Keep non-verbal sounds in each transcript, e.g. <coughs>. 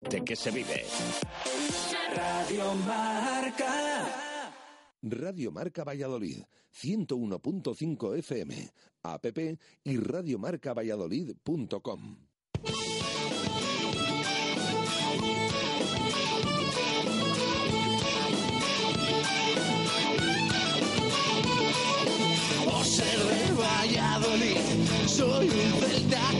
¿De qué se vive? Radio Marca. Radio Marca Valladolid, 101.5 FM, app y radiomarcavalladolid.com. Por ser de Valladolid, soy un celta.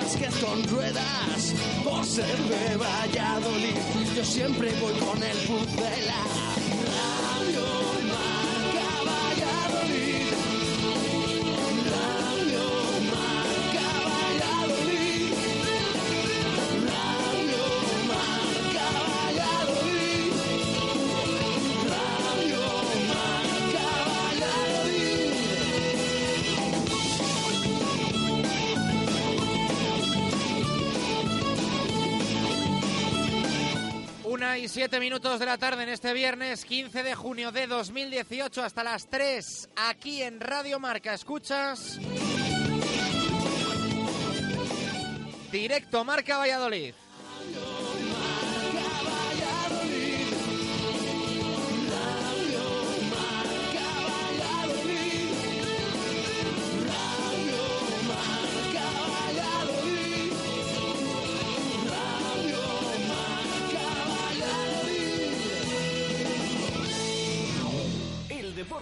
básquet con ruedas. Por ser de Valladolid, yo siempre voy con el pucela. Y siete minutos de la tarde en este viernes 15 de junio de 2018 hasta las 3 aquí en Radio Marca. Escuchas. Directo Marca Valladolid.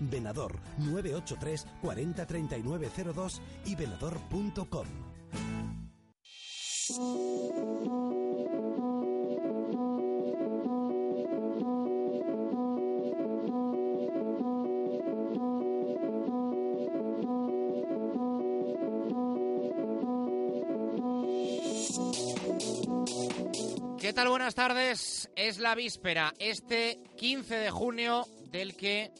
Venador 983 40 3902 y venador.com. ¿Qué tal? Buenas tardes. Es la víspera, este 15 de junio del que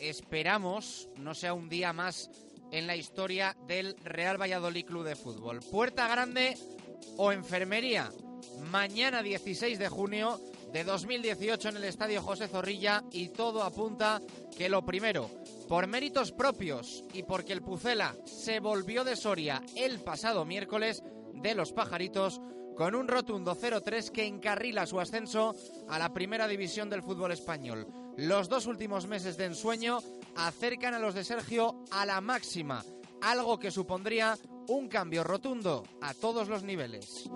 esperamos no sea un día más en la historia del Real Valladolid Club de Fútbol. Puerta Grande o Enfermería. Mañana 16 de junio de 2018 en el Estadio José Zorrilla y todo apunta que lo primero, por méritos propios y porque el Pucela se volvió de Soria el pasado miércoles de los pajaritos con un rotundo 0-3 que encarrila su ascenso a la primera división del fútbol español. Los dos últimos meses de ensueño acercan a los de Sergio a la máxima, algo que supondría un cambio rotundo a todos los niveles.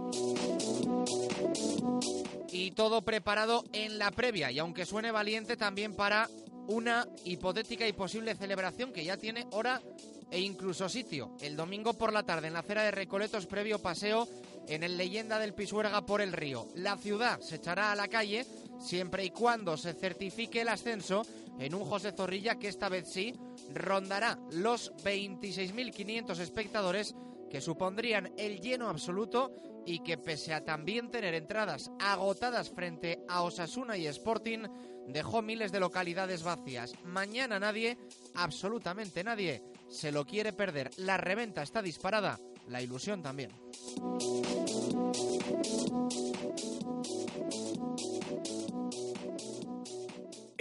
Y todo preparado en la previa, y aunque suene valiente también para una hipotética y posible celebración que ya tiene hora e incluso sitio. El domingo por la tarde en la acera de Recoletos previo paseo en el Leyenda del Pisuerga por el río. La ciudad se echará a la calle siempre y cuando se certifique el ascenso en un José Zorrilla que esta vez sí rondará los 26.500 espectadores que supondrían el lleno absoluto y que pese a también tener entradas agotadas frente a Osasuna y Sporting, dejó miles de localidades vacías. Mañana nadie, absolutamente nadie, se lo quiere perder. La reventa está disparada, la ilusión también.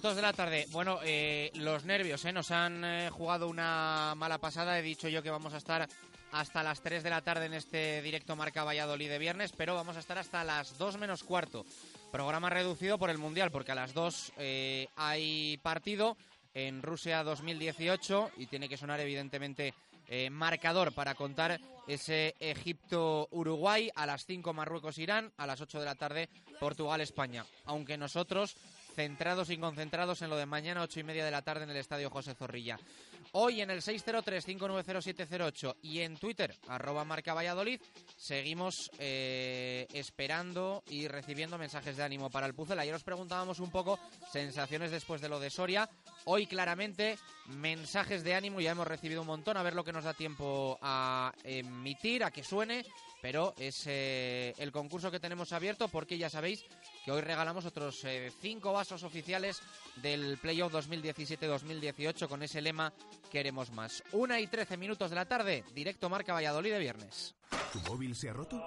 minutos de la tarde. Bueno, eh, los nervios ¿eh? nos han eh, jugado una mala pasada. He dicho yo que vamos a estar hasta las 3 de la tarde en este directo Marca Valladolid de viernes, pero vamos a estar hasta las 2 menos cuarto. Programa reducido por el Mundial, porque a las 2 eh, hay partido en Rusia 2018 y tiene que sonar evidentemente marcador para contar ese Egipto-Uruguay, a las 5 Marruecos-Irán, a las 8 de la tarde Portugal-España. Aunque nosotros centrados y concentrados en lo de mañana, 8 y media de la tarde en el Estadio José Zorrilla. Hoy en el 603-590-708 y en Twitter, arroba marca Valladolid, seguimos eh, esperando y recibiendo mensajes de ánimo para el Pucel. Ayer os preguntábamos un poco sensaciones después de lo de Soria. Hoy claramente mensajes de ánimo, ya hemos recibido un montón, a ver lo que nos da tiempo a emitir, a que suene, pero es eh, el concurso que tenemos abierto porque ya sabéis hoy regalamos otros eh, cinco vasos oficiales del Playoff 2017-2018 con ese lema Queremos más. Una y trece minutos de la tarde, directo Marca Valladolid de viernes. ¿Tu móvil se ha roto?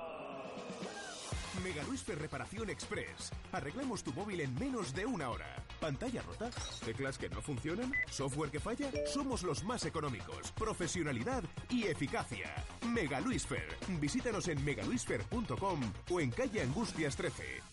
Mega Luisfer Reparación Express. Arreglamos tu móvil en menos de una hora. ¿Pantalla rota? ¿Teclas que no funcionan? ¿Software que falla? Somos los más económicos. Profesionalidad y eficacia. Mega Luisfer. Visítanos en megaluisfer.com o en calle Angustias 13.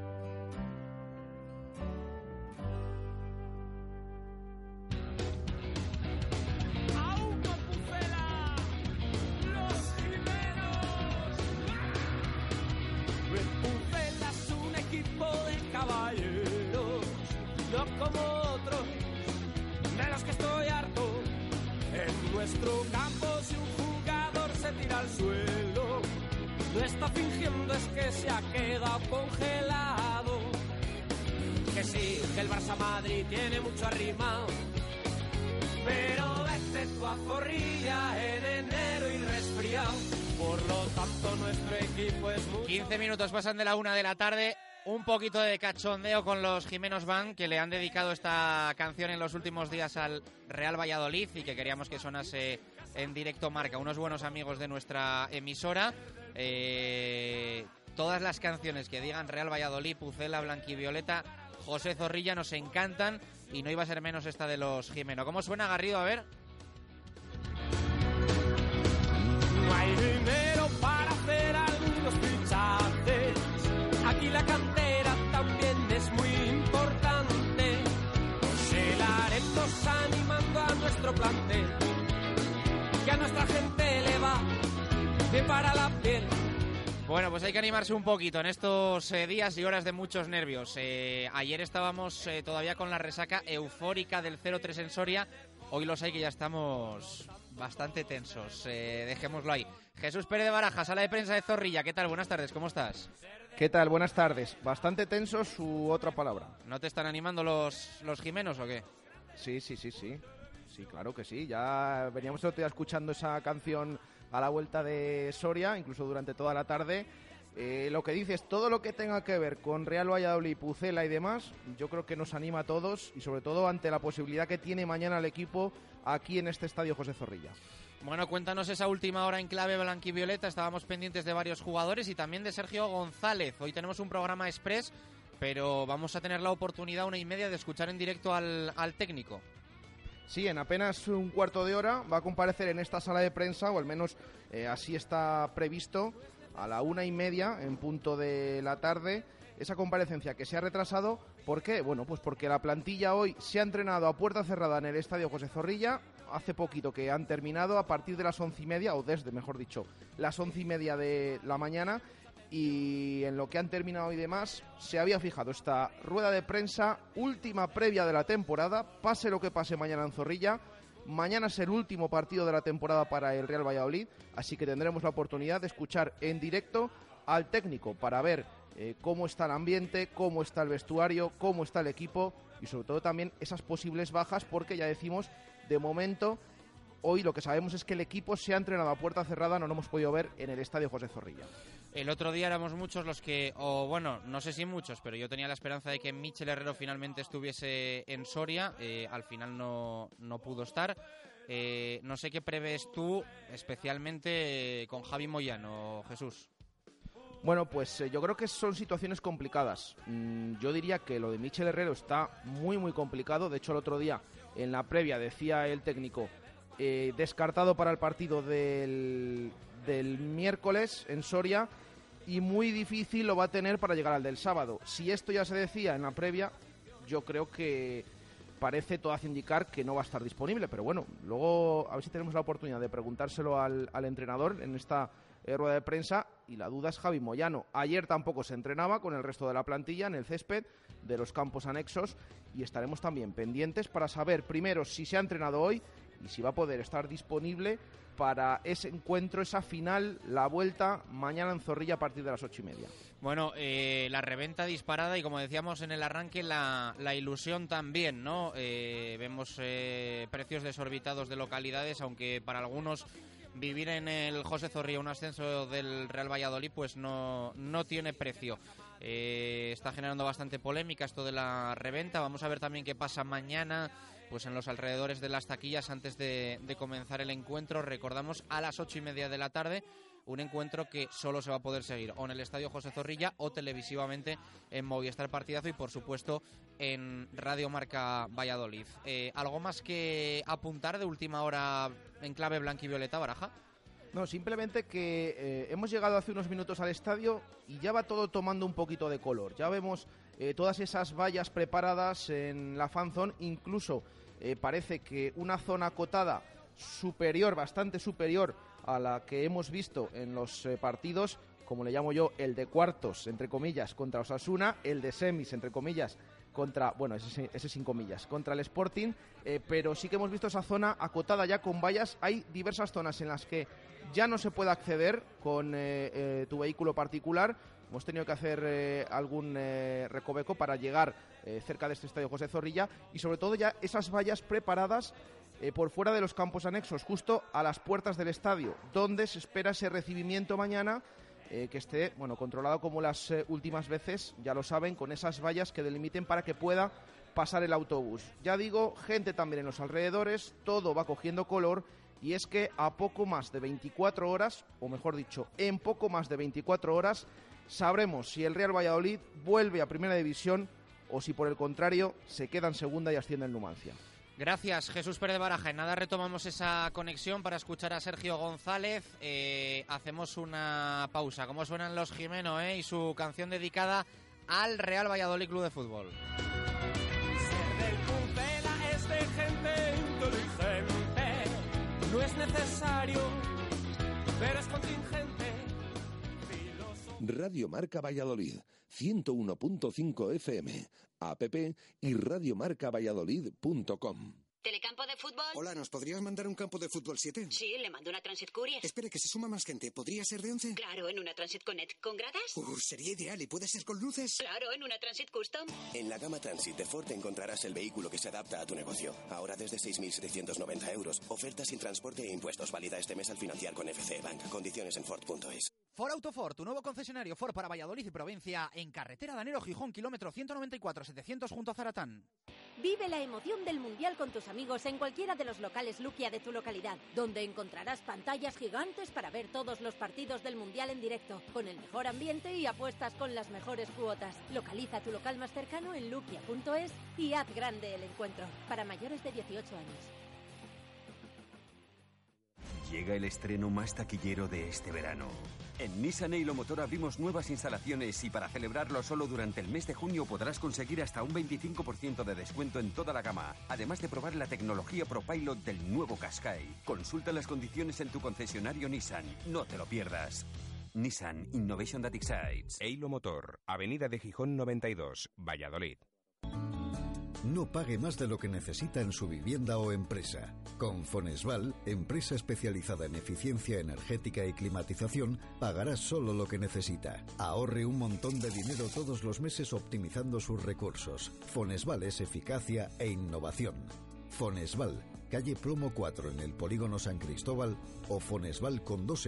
campo si un jugador se tira al suelo, no está fingiendo es que se ha quedado congelado. Que sí, que el Barça Madrid tiene mucho arrimado. Pero vete tú a Zorrilla en enero y resfriado. Por lo tanto, nuestro equipo es muy. 15 minutos pasan de la una de la tarde. Un poquito de cachondeo con los Jimenos Van que le han dedicado esta canción en los últimos días al Real Valladolid y que queríamos que sonase en directo marca. Unos buenos amigos de nuestra emisora. Eh, todas las canciones que digan Real Valladolid, Pucela, Blanquivioleta, José Zorrilla nos encantan y no iba a ser menos esta de los Jimeno. ¿Cómo suena Garrido? A ver. No hay dinero para hacer algunos. Aquí la cantera también es muy importante. Animando a nuestro. Que a nuestra gente le va bien para la piel. Bueno, pues hay que animarse un poquito en estos eh, días y horas de muchos nervios. Eh, ayer estábamos eh, todavía con la resaca eufórica del 0-3 en Soria. Hoy los hay que ya estamos bastante tensos. Eh, dejémoslo ahí. Jesús Pérez de Baraja, sala de prensa de Zorrilla. ¿Qué tal? Buenas tardes, ¿cómo estás? ¿Qué tal? Buenas tardes. Bastante tensos su otra palabra. ¿No te están animando los, los Jimenos o qué? Sí, sí, sí, sí. Sí, claro que sí. Ya veníamos otro día escuchando esa canción a la vuelta de Soria, incluso durante toda la tarde. Eh, lo que dices, todo lo que tenga que ver con Real Valladolid, Pucela y demás, yo creo que nos anima a todos y sobre todo ante la posibilidad que tiene mañana el equipo aquí en este estadio José Zorrilla. Bueno, cuéntanos esa última hora en clave blanquivioleta. Estábamos pendientes de varios jugadores y también de Sergio González. Hoy tenemos un programa express, pero vamos a tener la oportunidad una y media de escuchar en directo al técnico. Sí, en apenas un cuarto de hora va a comparecer en esta sala de prensa, o al menos eh, así está previsto, a la una y media, en punto de la tarde, esa comparecencia que se ha retrasado. ¿Por qué? Bueno, pues porque la plantilla hoy se ha entrenado a puerta cerrada en el estadio José Zorrilla. Hace poquito que han terminado a partir de las once y media, o desde, mejor dicho, las once y media de la mañana. Y en lo que han terminado y demás, se había fijado esta rueda de prensa última previa de la temporada. Pase lo que pase mañana en Zorrilla. Mañana es el último partido de la temporada para el Real Valladolid, así que tendremos la oportunidad de escuchar en directo al técnico para ver eh, cómo está el ambiente, cómo está el vestuario, cómo está el equipo y sobre todo también esas posibles bajas, porque ya decimos, de momento, hoy lo que sabemos es que el equipo se ha entrenado a puerta cerrada, no lo hemos podido ver en el estadio José Zorrilla. El otro día éramos muchos los que, o bueno, no sé si muchos, pero yo tenía la esperanza de que Michel Herrero finalmente estuviese en Soria. Eh, al final no, no pudo estar. Eh, no sé qué prevés tú, especialmente eh, con Javi Moyano, Jesús. Bueno, pues yo creo que son situaciones complicadas. Mm, yo diría que lo de Michel Herrero está muy, muy complicado. De hecho, el otro día, en la previa, decía el técnico, descartado para el partido del, del miércoles en Soria y muy difícil lo va a tener para llegar al del sábado. Si esto ya se decía en la previa, yo creo que parece todo hace indicar que no va a estar disponible, pero bueno, luego a ver si tenemos la oportunidad de preguntárselo al, al entrenador en esta eh, rueda de prensa y la duda es Javi Moyano. Ayer tampoco se entrenaba con el resto de la plantilla en el césped de los campos anexos y estaremos también pendientes para saber primero si se ha entrenado hoy y si va a poder estar disponible para ese encuentro, esa final, la vuelta mañana en Zorrilla a partir de las ocho y media. Bueno, eh, la reventa disparada y como decíamos en el arranque, la, la ilusión también, ¿no? Eh, vemos eh, precios desorbitados de localidades, aunque para algunos vivir en el José Zorrilla un ascenso del Real Valladolid pues no, no tiene precio. Eh, está generando bastante polémica esto de la reventa. Vamos a ver también qué pasa mañana pues en los alrededores de las taquillas antes de, comenzar el encuentro. Recordamos a las ocho y media de la tarde un encuentro que solo se va a poder seguir o en el Estadio José Zorrilla o televisivamente en Movistar Partidazo y por supuesto en Radio Marca Valladolid. Eh, ¿Algo más que apuntar de última hora en clave blanquivioleta, Baraja? No, simplemente que eh, hemos llegado hace unos minutos al estadio y ya va todo tomando un poquito de color. Ya vemos eh, todas esas vallas preparadas en la fanzone, incluso eh, parece que una zona acotada superior, bastante superior a la que hemos visto en los eh, partidos, como le llamo yo, el de cuartos, entre comillas, contra Osasuna, el de semis, entre comillas, contra, bueno, ese, ese sin comillas, contra el Sporting, eh, pero sí que hemos visto esa zona acotada ya con vallas. Hay diversas zonas en las que ya no se puede acceder con tu vehículo particular, Hemos tenido que hacer algún recoveco para llegar eh, cerca de este estadio José Zorrilla y sobre todo ya esas vallas preparadas por fuera de los campos anexos, justo a las puertas del estadio, donde se espera ese recibimiento mañana que esté bueno controlado como las últimas veces, ya lo saben, con esas vallas que delimiten para que pueda pasar el autobús. Ya digo, gente también en los alrededores, todo va cogiendo color y es que a poco más de 24 horas, o mejor dicho, en poco más de 24 horas, sabremos si el Real Valladolid vuelve a Primera División o si por el contrario se queda en segunda y asciende en Numancia. Gracias, Jesús Pérez Baraja. En nada retomamos esa conexión para escuchar a Sergio González. Eh, hacemos una pausa. ¿Cómo suenan los Jimeno eh? y su canción dedicada al Real Valladolid Club de Fútbol? No es necesario, pero es contingente. Radio Marca Valladolid, 101.5 FM, app y radiomarcavalladolid.com. ¿Telecampo de fútbol? Hola, ¿nos podrías mandar un campo de fútbol 7? Sí, le mando una Transit Courier. Espere, que se suma más gente. ¿Podría ser de 11? Claro, en una Transit Connect. ¿Con gradas? Uh, sería ideal. ¿Y puede ser con luces? Claro, en una Transit Custom. En la gama Transit de Ford encontrarás el vehículo que se adapta a tu negocio. Ahora desde 6.790 euros. Oferta sin transporte e impuestos. Válida este mes al financiar con FC Bank. Condiciones en Ford.es. Ford Autoford, tu nuevo concesionario Ford para Valladolid y provincia, en carretera Danero Gijón, kilómetro 194-700 junto a Zaratán. Vive la emoción del Mundial con tus amigos en cualquiera de los locales Luquia de tu localidad, donde encontrarás pantallas gigantes para ver todos los partidos del Mundial en directo, con el mejor ambiente y apuestas con las mejores cuotas. Localiza tu local más cercano en luquia.es y haz grande el encuentro. Para mayores de 18 años. Llega el estreno más taquillero de este verano. En Nissan Eilo Motor abrimos nuevas instalaciones y para celebrarlo solo durante el mes de junio podrás conseguir hasta un 25% de descuento en toda la gama, además de probar la tecnología ProPilot del nuevo Qashqai. Consulta las condiciones en tu concesionario Nissan, no te lo pierdas. Nissan Innovation That Excites. Eilo Motor, Avenida de Gijón 92, Valladolid. No pague más de lo que necesita en su vivienda o empresa. Con Fonesval, empresa especializada en eficiencia energética y climatización, pagará solo lo que necesita. Ahorre un montón de dinero todos los meses optimizando sus recursos. Fonesval es eficacia e innovación. Fonesval, calle Plomo 4 en el Polígono San Cristóbal o fonesval con dos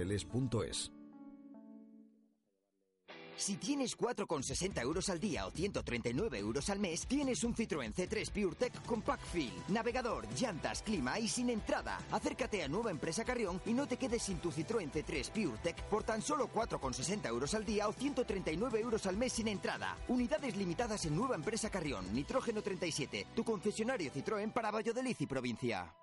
Si tienes 4,60 euros al día o 139 euros al mes, tienes un Citroën C3 PureTech Compact Fill, navegador, llantas, clima y sin entrada. Acércate a Nueva Empresa Carrión y no te quedes sin tu Citroën C3 PureTech por tan solo 4,60 euros al día o 139 euros al mes sin entrada. Unidades limitadas en Nueva Empresa Carrión, Nitrógeno 37, tu concesionario Citroën para Valladolid y provincia.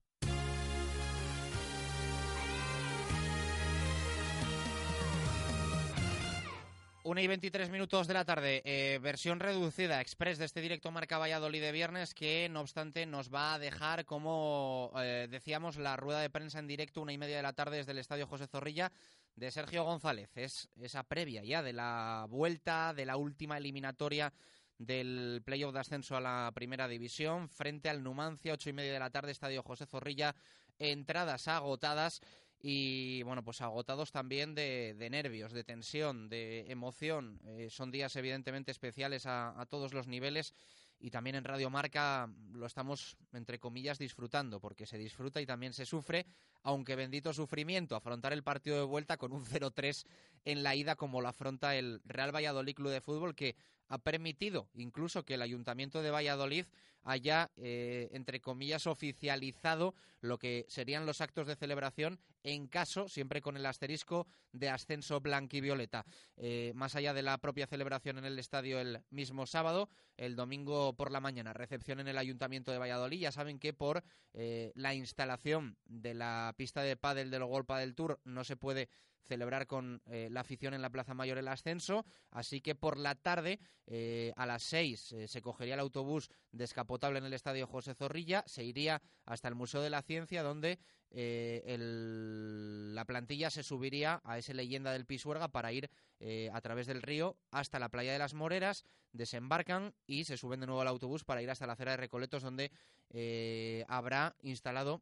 Una y 23 minutos de la tarde, eh, versión reducida, express de este directo Marca Valladolid de viernes, que no obstante nos va a dejar, como eh, decíamos, la rueda de prensa en directo, una y media de la tarde desde el Estadio José Zorrilla, de Sergio González. Es esa previa ya de la vuelta, de la última eliminatoria del playoff de ascenso a la primera división, frente al Numancia, ocho y media de la tarde, Estadio José Zorrilla, entradas agotadas y bueno, pues agotados también de, nervios, de tensión, de emoción. Eh, son días evidentemente especiales a, a, todos los niveles y también en Radio Marca lo estamos, entre comillas, disfrutando, porque se disfruta y también se sufre, aunque bendito sufrimiento, afrontar el partido de vuelta con un 0-3 en la ida como lo afronta el Real Valladolid Club de Fútbol, que ha permitido incluso que el Ayuntamiento de Valladolid haya, eh, entre comillas, oficializado lo que serían los actos de celebración en caso, siempre con el asterisco, de ascenso blanquivioleta. Eh, más allá de la propia celebración en el estadio el mismo sábado, el domingo por la mañana, recepción en el Ayuntamiento de Valladolid. Ya saben que por eh, la instalación de la pista de pádel del Golpa del Tour no se puede celebrar con eh, la afición en la Plaza Mayor el ascenso. Así que por la tarde, eh, a las seis, eh, se cogería el autobús descapotable en el Estadio José Zorrilla, se iría hasta el Museo de la Ciencia, donde la plantilla se subiría a esa leyenda del Pisuerga para ir a través del río hasta la playa de las Moreras, desembarcan y se suben de nuevo al autobús para ir hasta la acera de Recoletos, donde habrá instalado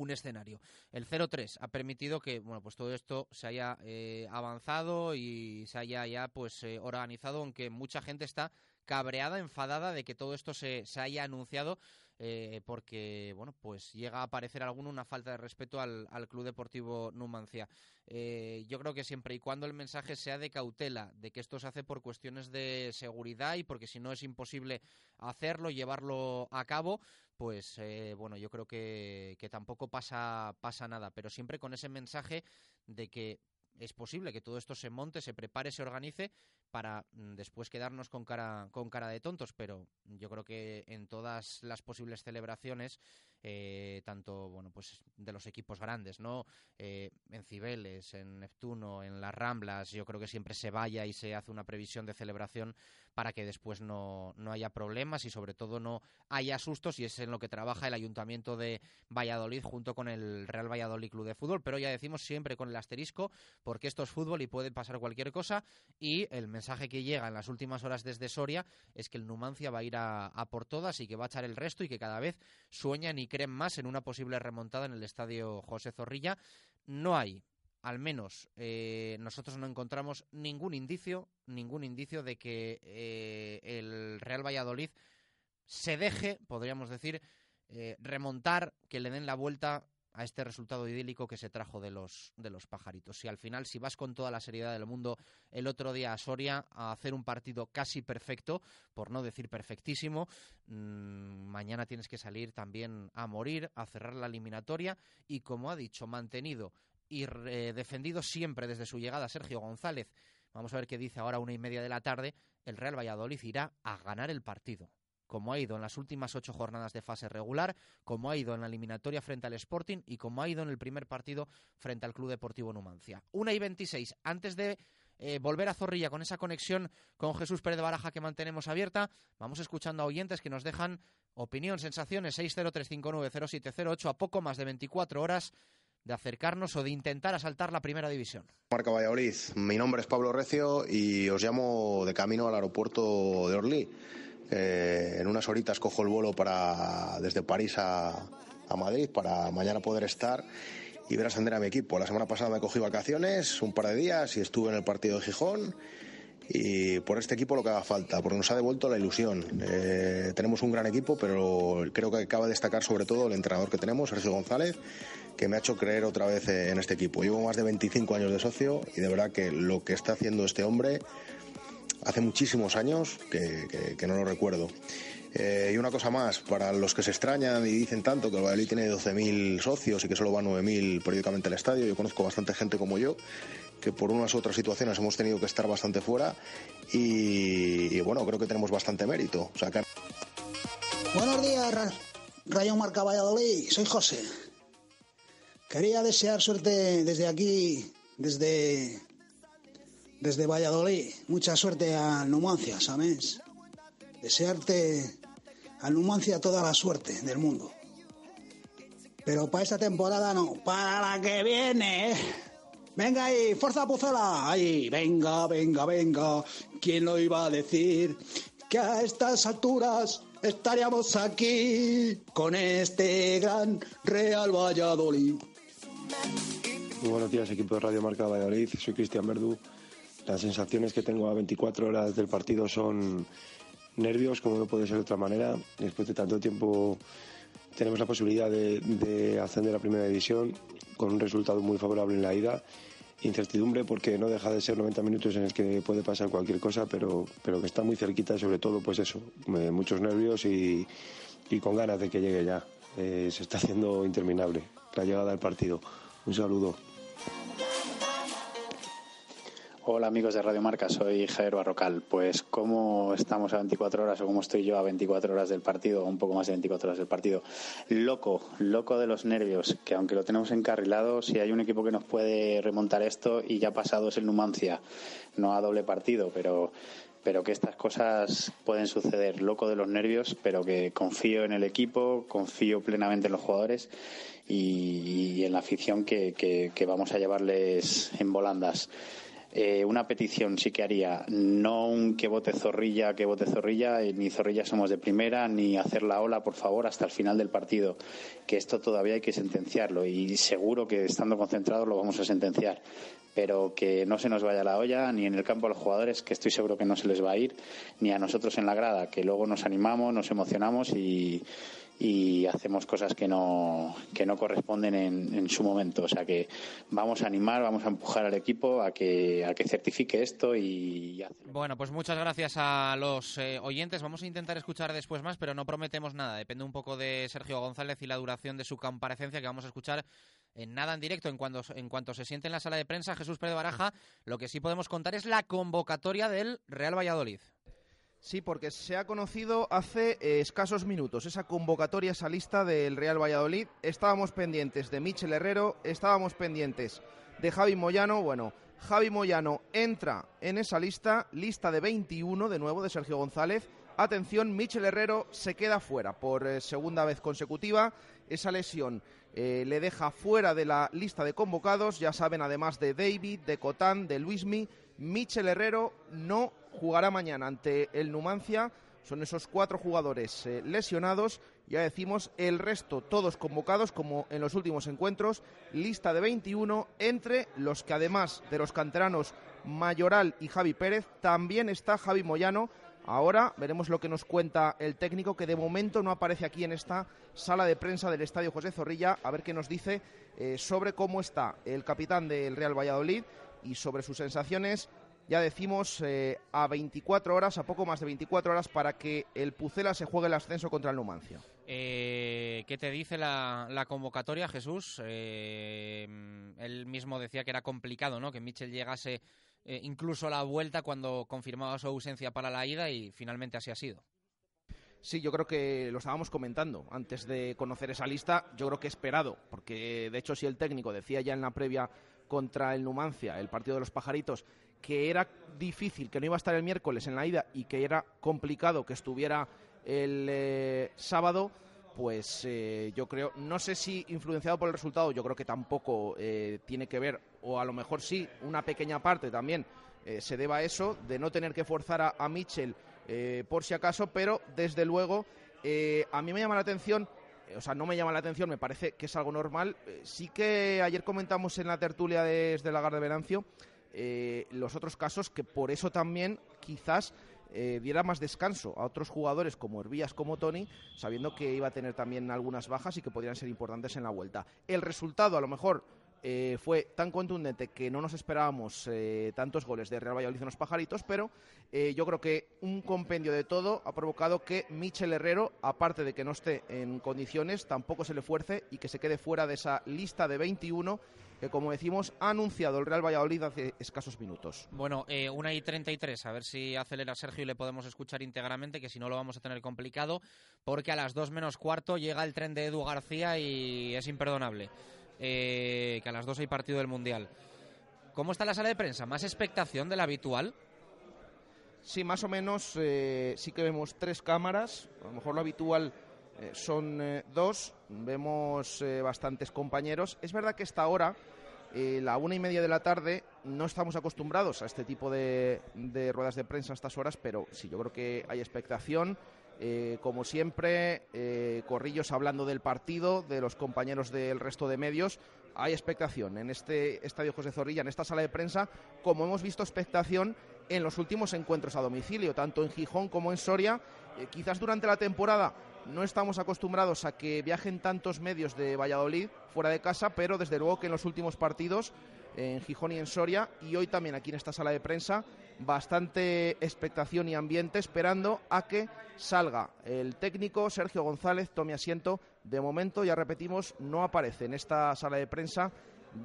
un escenario. El 0-3 ha permitido que bueno, pues todo esto se haya eh, avanzado y se haya ya pues eh, organizado, aunque mucha gente está cabreada, enfadada de que todo esto se, se haya anunciado eh, porque bueno pues llega a parecer alguno una falta de respeto al, Club Deportivo Numancia. Eh, yo creo que siempre y cuando el mensaje sea de cautela, de que esto se hace por cuestiones de seguridad y porque si no es imposible hacerlo, llevarlo a cabo, pues eh, bueno, yo creo que, que tampoco pasa, pasa nada, pero siempre con ese mensaje de que es posible que todo esto se monte, se prepare, se organice para mm, después quedarnos con cara, con cara de tontos, pero yo creo que en todas las posibles celebraciones, eh, tanto bueno pues de los equipos grandes, ¿no? Eh, en Cibeles, en Neptuno, en las Ramblas, yo creo que siempre se vaya y se hace una previsión de celebración para que después no, no haya problemas y sobre todo no haya sustos y es en lo que trabaja el Ayuntamiento de Valladolid junto con el Real Valladolid Club de Fútbol, pero ya decimos siempre con el asterisco porque esto es fútbol y puede pasar cualquier cosa y el mensaje que llega en las últimas horas desde Soria es que el Numancia va a ir a, por todas y que va a echar el resto y que cada vez sueñan y creen más en una posible remontada en el estadio José Zorrilla. No hay al menos eh, nosotros no encontramos ningún indicio, ningún indicio de que eh, el Real Valladolid se deje, podríamos decir, eh, remontar, que le den la vuelta a este resultado idílico que se trajo de los, de los pajaritos. Si al final, si vas con toda la seriedad del mundo el otro día a Soria a hacer un partido casi perfecto, por no decir perfectísimo, mm, mañana tienes que salir también a morir, a cerrar la eliminatoria y, como ha dicho, mantenido y defendido siempre desde su llegada Sergio González. Vamos a ver qué dice ahora una y media de la tarde. El Real Valladolid irá a ganar el partido, como ha ido en las últimas ocho jornadas de fase regular, como ha ido en la eliminatoria frente al Sporting y como ha ido en el primer partido frente al Club Deportivo Numancia. Una y veintiséis. Antes de eh, volver a Zorrilla con esa conexión con Jesús Pérez de Baraja que mantenemos abierta, vamos escuchando a oyentes que nos dejan opinión, sensaciones, 603590708 a poco más de 24 horas de acercarnos o de intentar asaltar la primera división. Marca Valladolid, mi nombre es Pablo Recio y os llamo de camino al aeropuerto de Orly. Eh, en unas horitas cojo el vuelo para desde París a, Madrid para mañana poder estar y ver ascender a mi equipo. La semana pasada me cogí vacaciones, un par de días y estuve en el partido de Gijón y por este equipo lo que haga falta, porque nos ha devuelto la ilusión. Eh, tenemos un gran equipo, pero creo que acaba de destacar sobre todo el entrenador que tenemos, Sergio González, que me ha hecho creer otra vez en este equipo. Llevo más de 25 años de socio y de verdad que lo que está haciendo este hombre hace muchísimos años que, no lo recuerdo. Eh, y una cosa más, para los que se extrañan y dicen tanto que el Valladolid tiene 12.000 socios y que solo van 9.000 periódicamente al estadio, yo conozco bastante gente como yo que por unas u otras situaciones hemos tenido que estar bastante fuera y, bueno, creo que tenemos bastante mérito. Buenos días, Rayo Marca Valladolid, soy José. Quería desear suerte desde aquí, desde, desde Valladolid. Mucha suerte a Numancia, ¿sabes? Desearte a Numancia toda la suerte del mundo. Pero para esta temporada no, para la que viene. Venga ahí, fuerza Pucela. Ahí, venga, venga, venga. ¿Quién lo iba a decir? Que a estas alturas estaríamos aquí con este gran Real Valladolid. Muy buenos días, equipo de Radio Marca Valladolid. Soy Cristian Verdú. Las sensaciones que tengo a 24 horas del partido son nervios, como no puede ser de otra manera. Después de tanto tiempo tenemos la posibilidad de, de ascender a Primera División con un resultado muy favorable en la ida incertidumbre porque no deja de ser 90 minutos en el que puede pasar cualquier cosa, pero, pero que está muy cerquita, sobre todo, pues eso, muchos nervios y, con ganas de que llegue ya. Eh, se está haciendo interminable la llegada del partido. Un saludo. Hola amigos de Radio Marca, soy Javier Barrocal. Pues cómo estamos a 24 horas o cómo estoy yo a 24 horas del partido, un poco más de 24 horas del partido. Loco, loco de los nervios, que aunque lo tenemos encarrilado, si hay un equipo que nos puede remontar esto y ya pasado es el Numancia, no a doble partido, pero pero que estas cosas pueden suceder. Loco de los nervios, pero que confío en el equipo, confío plenamente en los jugadores y, y en la afición que vamos a llevarles en volandas. Eh, una petición sí que haría, no un que vote Zorrilla, que vote Zorrilla, eh, ni Zorrilla somos de primera, ni hacer la ola, por favor, hasta el final del partido, que esto todavía hay que sentenciarlo y seguro que estando concentrados lo vamos a sentenciar, pero que no se nos vaya la olla, ni en el campo a los jugadores, que estoy seguro que no se les va a ir, ni a nosotros en la grada, que luego nos animamos, nos emocionamos y, y hacemos cosas que no, que no corresponden en, en, su momento. O sea que vamos a animar, vamos a empujar al equipo a que, a que certifique esto y Bueno, pues muchas gracias a los eh, oyentes. Vamos a intentar escuchar después más, pero no prometemos nada. Depende un poco de Sergio González y la duración de su comparecencia que vamos a escuchar en nada en directo en cuanto, en cuanto se siente en la sala de prensa Jesús Pérez Baraja. Lo que sí podemos contar es la convocatoria del Real Valladolid. Sí, porque se ha conocido hace eh, escasos minutos esa convocatoria, esa lista del Real Valladolid. Estábamos pendientes de Michel Herrero, estábamos pendientes de Javi Moyano. Bueno, Javi Moyano entra en esa lista, lista de 21 de nuevo de Sergio González. Atención, Michel Herrero se queda fuera por eh, segunda vez consecutiva. Esa lesión eh, le deja fuera de la lista de convocados. Ya saben, además de David, de Cotán, de Luismi, Michel Herrero no jugará mañana ante el Numancia. Son esos cuatro jugadores eh, lesionados. Ya decimos, el resto todos convocados como en los últimos encuentros. Lista de 21 entre los que además de los canteranos Mayoral y Javi Pérez, también está Javi Moyano. Ahora veremos lo que nos cuenta el técnico, que de momento no aparece aquí en esta sala de prensa del Estadio José Zorrilla, a ver qué nos dice eh, sobre cómo está el capitán del Real Valladolid y sobre sus sensaciones ya decimos, eh, a 24 horas, a poco más de 24 horas, para que el Pucela se juegue el ascenso contra el Numancia. Eh, ¿Qué te dice la, la convocatoria, Jesús? Eh, él mismo decía que era complicado, ¿no? Que Michel llegase eh, incluso a la vuelta cuando confirmaba su ausencia para la ida y finalmente así ha sido. Sí, yo creo que lo estábamos comentando antes de conocer esa lista. Yo creo que esperado, porque de hecho, si el técnico decía ya en la previa contra el Numancia, el partido de los pajaritos, que era difícil, que no iba a estar el miércoles en la ida y que era complicado que estuviera el eh, sábado, pues eh, yo creo, no sé si influenciado por el resultado, yo creo que tampoco eh, tiene que ver, o a lo mejor sí, una pequeña parte también se deba a eso, de no tener que forzar a, a Mitchell por si acaso, pero desde luego a mí me llama la atención o sea, no me llama la atención, me parece que es algo normal. Sí que ayer comentamos en la tertulia desde Lagar de Venancio eh, los otros casos que por eso también quizás eh, diera más descanso a otros jugadores como Hervías, como Tony, sabiendo que iba a tener también algunas bajas y que podrían ser importantes en la vuelta. El resultado, a lo mejor, eh, fue tan contundente que no nos esperábamos tantos goles de Real Valladolid en los pajaritos, pero yo creo que un compendio de todo ha provocado que Michel Herrero, aparte de que no esté en condiciones, tampoco se le fuerce y que se quede fuera de esa lista de 21 que, como decimos, ha anunciado el Real Valladolid hace escasos minutos. Bueno, eh, una y 33, a ver si acelera Sergio y le podemos escuchar íntegramente, que si no lo vamos a tener complicado, porque a las 2 menos cuarto llega el tren de Edu García y es imperdonable eh, que a las 2 hay partido del Mundial. ¿Cómo está la sala de prensa? ¿Más expectación de la habitual? Sí, más o menos eh, sí que vemos tres cámaras, a lo mejor lo habitual eh, son eh, dos, vemos eh, bastantes compañeros. Es verdad que esta hora, la una y media de la tarde, no estamos acostumbrados a este tipo de, de ruedas de prensa a estas horas, pero sí, yo creo que hay expectación. Como siempre, Corrillos hablando del partido, de los compañeros del resto de medios. Hay expectación en este estadio José Zorrilla, en esta sala de prensa, como hemos visto expectación en los últimos encuentros a domicilio, tanto en Gijón como en Soria. Quizás durante la temporada no estamos acostumbrados a que viajen tantos medios de Valladolid fuera de casa, pero desde luego que en los últimos partidos en Gijón y en Soria y hoy también aquí en esta sala de prensa bastante expectación y ambiente esperando a que salga el técnico Sergio González tome asiento. De momento ya repetimos no aparece en esta sala de prensa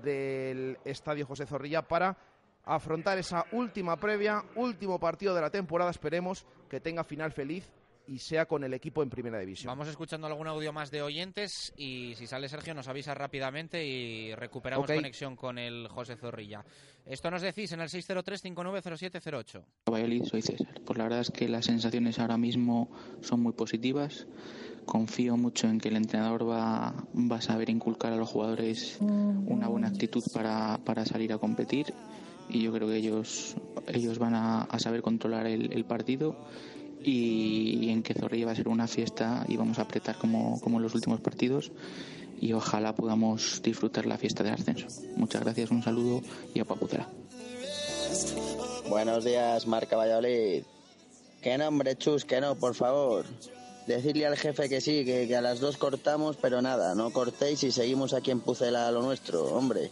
del Estadio José Zorrilla para afrontar esa última previa, último partido de la temporada, esperemos que tenga final feliz y sea con el equipo en primera división. Vamos escuchando algún audio más de oyentes y si sale Sergio nos avisa rápidamente y recuperamos Ok. conexión con el José Zorrilla. Esto nos decís en el 603-590708. Valladolid, soy César. Pues la verdad es que las sensaciones ahora mismo son muy positivas. Confío mucho en que el entrenador va, va a saber inculcar a los jugadores una buena actitud para, para salir a competir y yo creo que ellos, ellos van a, a saber controlar el, el partido y, en que Zorrilla va a ser una fiesta y vamos a apretar como, como en los últimos partidos y ojalá podamos disfrutar la fiesta del ascenso. Muchas gracias, un saludo y a Papucera. Buenos días, Marca Valladolid. Que no, hombre, chus, que no, por favor. Decirle al jefe que sí, que, que a las dos cortamos, pero nada, no cortéis y seguimos aquí en Pucela a lo nuestro, hombre.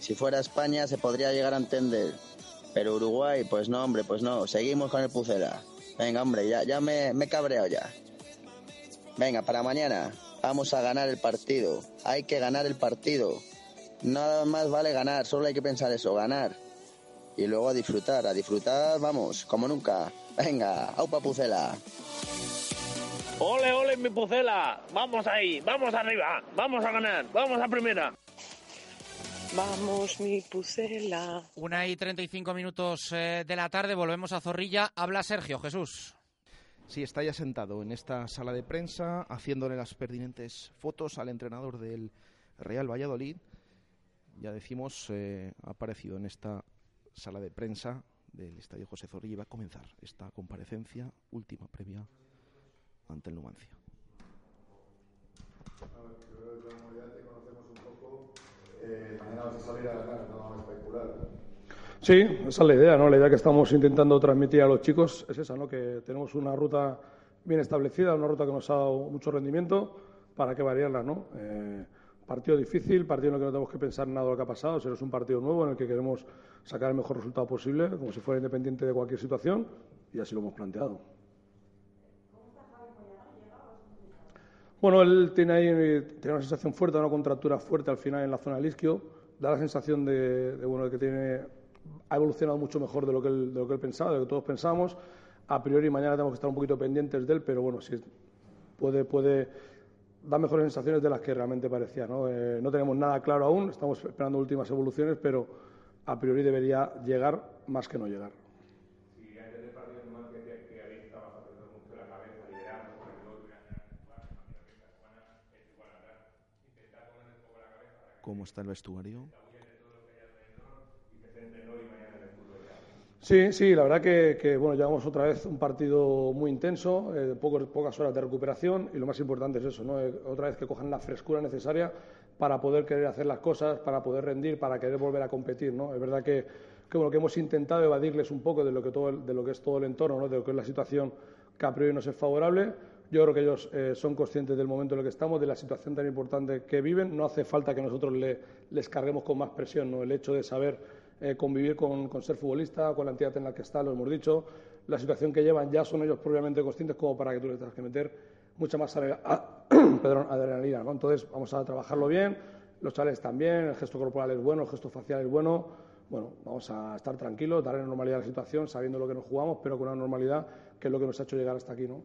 Si fuera España se podría llegar a entender. Pero Uruguay, pues no, hombre, pues no. Seguimos con el Pucela. Venga, hombre, ya, ya me, me he cabreado ya. Venga, para mañana vamos a ganar el partido. Hay que ganar el partido. Nada más vale ganar, solo hay que pensar eso, ganar. Y luego a disfrutar, a disfrutar, vamos, como nunca. Venga, aupa Pucela. Ole, ole, mi pucela. Vamos ahí, vamos arriba, vamos a ganar, vamos a primera. Vamos, mi pucela. Una y 35 minutos eh, de la tarde, volvemos a Zorrilla. Habla Sergio Jesús. Sí, está ya sentado en esta sala de prensa, haciéndole las pertinentes fotos al entrenador del Real Valladolid. Ya decimos, eh, ha aparecido en esta sala de prensa del Estadio José Zorrilla y va a comenzar esta comparecencia última previa ante el Numancia. Mañana vas a salir a ganar, no a especular. Sí, esa es la idea, ¿no? La idea que estamos intentando transmitir a los chicos es esa, ¿no? Que tenemos una ruta bien establecida, una ruta que nos ha dado mucho rendimiento, para que variarla, ¿no? Eh, partido difícil, partido en el que no tenemos que pensar nada de lo que ha pasado, sino es un partido nuevo en el que queremos sacar el mejor resultado posible, como si fuera independiente de cualquier situación, y así lo hemos planteado. Bueno, él tiene ahí tiene una sensación fuerte, una contractura fuerte al final en la zona del isquio. Da la sensación de, de, bueno, que tiene, ha evolucionado mucho mejor de lo, que él, de lo que él pensaba, de lo que todos pensábamos. A priori mañana tenemos que estar un poquito pendientes de él, pero bueno, sí puede, puede dar mejores sensaciones de las que realmente parecía. ¿no? Eh, no tenemos nada claro aún, estamos esperando últimas evoluciones, pero a priori debería llegar más que no llegar. ¿Cómo está el vestuario? Sí, sí, la verdad que, que, bueno, llevamos otra vez un partido muy intenso, eh, pocas horas de recuperación y lo más importante es eso, ¿no? Eh, otra vez que cojan la frescura necesaria para poder querer hacer las cosas, para poder rendir, para querer volver a competir, ¿no? Es verdad que, que, bueno, que hemos intentado evadirles un poco de lo que, todo el, de lo que es todo el entorno, ¿no? de lo que es la situación que a priori nos es favorable. Yo creo que ellos eh, son conscientes del momento en el que estamos, de la situación tan importante que viven. No hace falta que nosotros le, les carguemos con más presión, ¿no? El hecho de saber eh, convivir con, ser futbolista, con la entidad en la que está, lo hemos dicho, la situación que llevan ya son ellos propiamente conscientes como para que tú les tengas que meter mucha más <coughs> perdón, adrenalina. ¿no? Entonces vamos a trabajarlo bien, los chavales también, el gesto corporal es bueno, el gesto facial es bueno. Bueno, vamos a estar tranquilos, darle normalidad a la situación, sabiendo lo que nos jugamos, pero con una normalidad que es lo que nos ha hecho llegar hasta aquí, ¿no?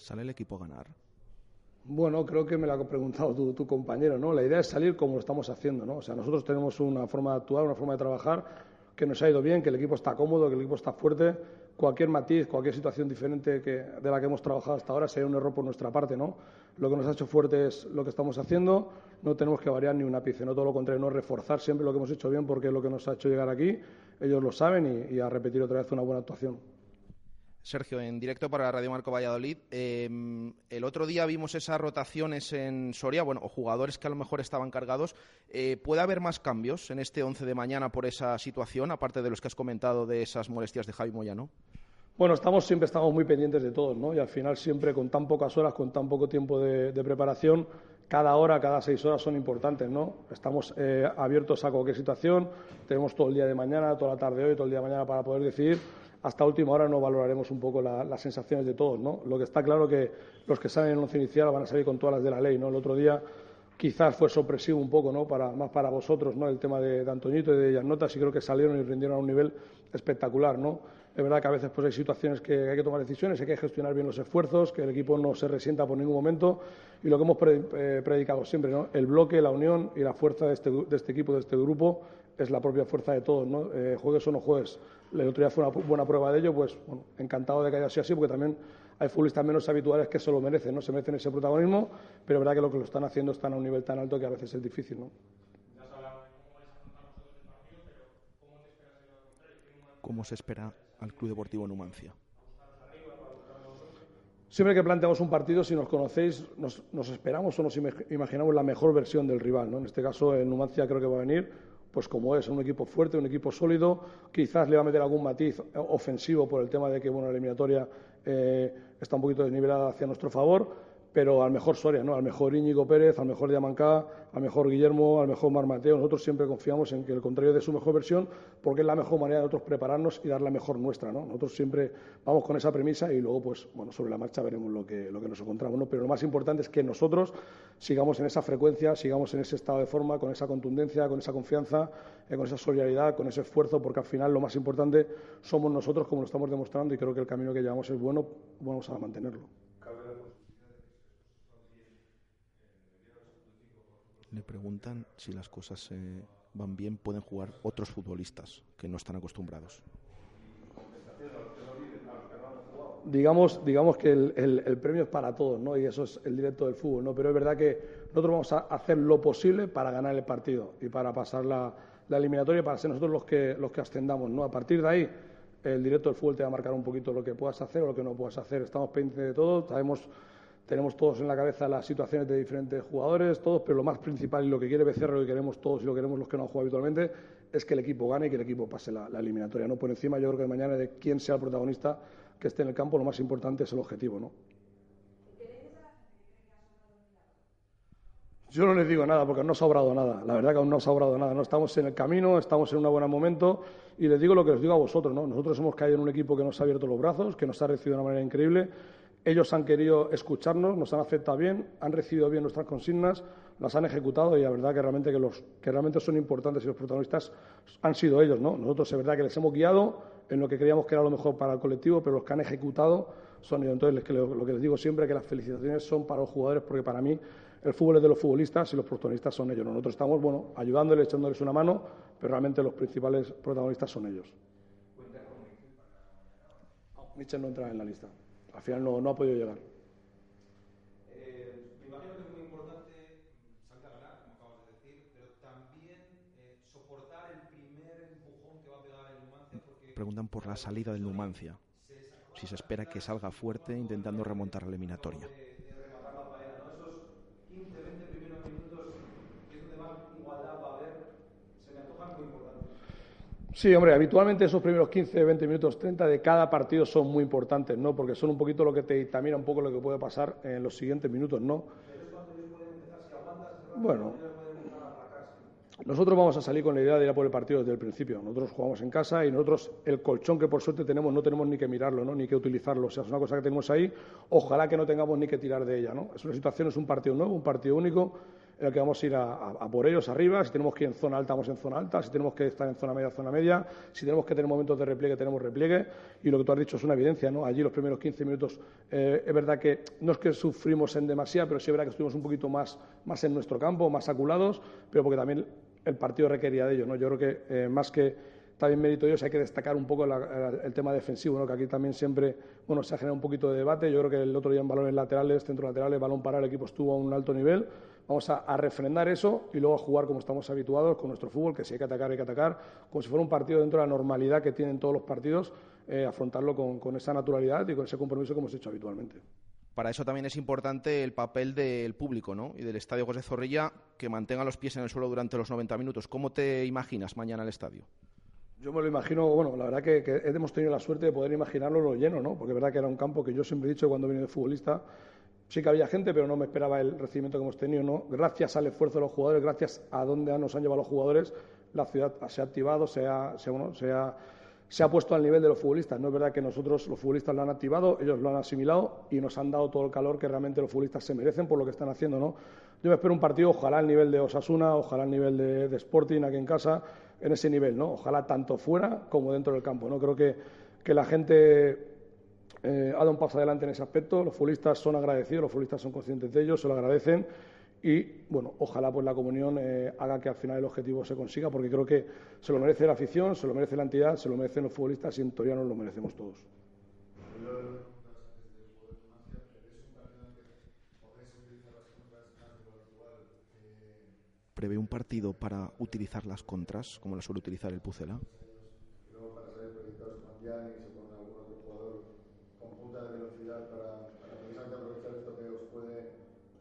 ¿Sale el equipo a ganar? Bueno, creo que me lo ha preguntado tu, compañero, ¿no? La idea es salir como lo estamos haciendo, ¿no? O sea, nosotros tenemos una forma de actuar, una forma de trabajar que nos ha ido bien, que el equipo está cómodo, que el equipo está fuerte. Cualquier matiz, cualquier situación diferente que, de la que hemos trabajado hasta ahora sería un error por nuestra parte, ¿no? Lo que nos ha hecho fuerte es lo que estamos haciendo, no tenemos que variar ni un ápice, no todo lo contrario, no reforzar siempre lo que hemos hecho bien porque es lo que nos ha hecho llegar aquí, ellos lo saben y, y a repetir otra vez una buena actuación. Sergio, en directo para Radio Marco Valladolid. Eh, el otro día vimos esas rotaciones en Soria, bueno, jugadores que a lo mejor estaban cargados. Eh, ¿Puede haber más cambios en este 11 de mañana por esa situación, aparte de los que has comentado de esas molestias de Javi Moyano? Bueno, estamos, siempre estamos muy pendientes de todos, ¿no? Y al final siempre con tan pocas horas, con tan poco tiempo de, preparación, cada hora, cada seis horas son importantes, ¿no? Estamos eh, abiertos a cualquier situación, tenemos todo el día de mañana, toda la tarde de hoy, todo el día de mañana para poder decidir hasta última hora no valoraremos un poco la, las sensaciones de todos, ¿no? Lo que está claro que los que salen en el once van a salir con todas las de la ley, ¿no? El otro día quizás fue sorpresivo un poco, ¿no? Para, más para vosotros, ¿no? El tema de, de Antoñito y de Yannota, sí creo que salieron y rindieron a un nivel espectacular, ¿no? Es verdad que a veces pues, hay situaciones que hay que tomar decisiones, hay que gestionar bien los esfuerzos, que el equipo no se resienta por ningún momento y lo que hemos eh, predicado siempre, ¿no? el bloque, la unión y la fuerza de este, de este equipo, de este grupo, es la propia fuerza de todos. ¿no? Eh, juegues o no juegues. El otro día fue una buena prueba de ello, pues bueno, encantado de que haya sido así, porque también hay futbolistas menos habituales que se lo merecen, ¿no? se merecen ese protagonismo, pero es verdad que lo que lo están haciendo están a un nivel tan alto que a veces es difícil. ¿no? ¿Cómo se espera al Club Deportivo Numancia? Siempre que planteamos un partido, si nos conocéis, nos, nos esperamos o nos imag- imaginamos la mejor versión del rival. ¿no? En este caso, el Numancia creo que va a venir pues como es, un equipo fuerte, un equipo sólido. Quizás le va a meter algún matiz ofensivo por el tema de que bueno, la eliminatoria eh, está un poquito desnivelada hacia nuestro favor, pero al mejor Soria, ¿no? al mejor Íñigo Pérez, al mejor Diamancá, al mejor Guillermo, al mejor Mar Mateo. Nosotros siempre confiamos en que el contrario de su mejor versión, porque es la mejor manera de nosotros prepararnos y dar la mejor nuestra. ¿no? Nosotros siempre vamos con esa premisa y luego, pues, bueno, sobre la marcha veremos lo que, lo que nos encontramos. ¿no? Pero lo más importante es que nosotros sigamos en esa frecuencia, sigamos en ese estado de forma, con esa contundencia, con esa confianza, eh, con esa solidaridad, con ese esfuerzo, porque al final lo más importante somos nosotros, como lo estamos demostrando, y creo que el camino que llevamos es bueno, vamos a mantenerlo. Le preguntan si las cosas eh, van bien, pueden jugar otros futbolistas que no están acostumbrados. digamos, digamos que el, el- el premio es para todos, ¿no? Y eso es el directo del fútbol, ¿no? Pero es verdad que nosotros vamos a hacer lo posible para ganar el partido y para pasar la, la eliminatoria para ser nosotros los que, los que ascendamos, ¿no? A partir de ahí, el directo del fútbol te va a marcar un poquito lo que puedas hacer o lo que no puedas hacer. Estamos pendientes de todo, sabemos, tenemos todos en la cabeza las situaciones de diferentes jugadores, todos, pero lo más principal y lo que quiere Becerra, lo que queremos todos y lo que queremos los que no han jugado habitualmente, es que el equipo gane y que el equipo pase la, la eliminatoria, ¿no? Por encima, yo creo que mañana de quién sea el protagonista que esté en el campo, lo más importante es el objetivo, ¿no? Yo no les digo nada porque no ha sobrado nada. La verdad que aún no ha sobrado nada. No estamos en el camino, estamos en un buen momento y les digo lo que les digo a vosotros. ¿no? Nosotros hemos caído en un equipo que nos ha abierto los brazos, que nos ha recibido de una manera increíble. Ellos han querido escucharnos, nos han aceptado bien, han recibido bien nuestras consignas, las han ejecutado y la verdad que realmente que los que realmente son importantes y los protagonistas han sido ellos, ¿no? Nosotros es verdad que les hemos guiado en lo que creíamos que era lo mejor para el colectivo, pero los que han ejecutado son ellos. Entonces, lo, que les digo siempre es que las felicitaciones son para los jugadores, porque para mí el fútbol es de los futbolistas y los protagonistas son ellos. ¿no? Nosotros estamos, bueno, ayudándoles, echándoles una mano, pero realmente los principales protagonistas son ellos. Mitchell no entra en la lista. Al final no, no ha podido llegar. me imagino que es muy importante salir a ganar, como acabas de decir, pero también eh, soportar el primer empujón que va a pegar el Numancia porque Preguntan por la salida del Numancia. Si se espera que salga fuerte intentando remontar la eliminatoria. Sí, hombre, habitualmente esos primeros 15, 20 minutos, 30 de cada partido son muy importantes, ¿no? Porque son un poquito lo que te dictamina un poco lo que puede pasar en los siguientes minutos, ¿no? Bueno, nosotros vamos a salir con la idea de ir a por el partido desde el principio. Nosotros jugamos en casa y nosotros el colchón que por suerte tenemos no tenemos ni que mirarlo, ¿no? ni que utilizarlo. O sea, es una cosa que tenemos ahí. Ojalá que no tengamos ni que tirar de ella. ¿no? Es una situación, es un partido nuevo, un partido único en el que vamos a ir a, a- a por ellos arriba. Si tenemos que ir en zona alta, vamos en zona alta. Si tenemos que estar en zona media, zona media. Si tenemos que tener momentos de repliegue, tenemos repliegue. Y lo que tú has dicho es una evidencia. ¿no? Allí los primeros 15 minutos eh, es verdad que no es que sufrimos en demasía, pero sí es verdad que estuvimos un poquito más, más en nuestro campo, más aculados, pero porque también el partido requería de ello. ¿no? Yo creo que eh, más que también mérito ellos hay que destacar un poco la- la- el tema defensivo, ¿no? que aquí también siempre bueno, se ha generado un poquito de debate. Yo creo que el otro día en balones laterales, centro laterales, balón para el equipo estuvo a un alto nivel. Vamos a, a refrendar eso y luego a jugar como estamos habituados con nuestro fútbol, que si hay que atacar, hay que atacar, como si fuera un partido dentro de la normalidad que tienen todos los partidos, eh, afrontarlo con, con esa naturalidad y con ese compromiso que hemos hecho habitualmente. Para eso también es importante el papel del público ¿no? y del Estadio José Zorrilla que mantenga los pies en el suelo durante los 90 minutos. ¿Cómo te imaginas mañana el estadio? Yo me lo imagino, bueno, la verdad que, que hemos tenido la suerte de poder imaginarlo lo lleno, ¿no? Porque es verdad que era un campo que yo siempre he dicho cuando vine de futbolista, sí que había gente, pero no me esperaba el recibimiento que hemos tenido, ¿no? Gracias al esfuerzo de los jugadores, gracias a dónde nos han llevado los jugadores, la ciudad se ha activado, se ha, se ha, se ha puesto al nivel de los futbolistas. No es verdad que nosotros los futbolistas lo han activado, ellos lo han asimilado y nos han dado todo el calor que realmente los futbolistas se merecen por lo que están haciendo. ¿no? Yo me espero un partido, ojalá al nivel de Osasuna, ojalá al nivel de, de Sporting aquí en casa, en ese nivel, ¿no? Ojalá tanto fuera como dentro del campo, ¿no? Creo que, que la gente eh, ha dado un paso adelante en ese aspecto, los futbolistas son agradecidos, los futbolistas son conscientes de ello, se lo agradecen y bueno, ojalá pues la comunión eh, haga que al final el objetivo se consiga porque creo que se lo merece la afición, se lo merece la entidad, se lo merecen los futbolistas y en teoría nos lo merecemos todos. ¿Prevé un partido para utilizar las contras, como la suele utilizar el Pucela? luego para salir proyectados con Gianni, se pone algún otro jugador con punta de velocidad para, para precisamente aprovechar esto que os puede,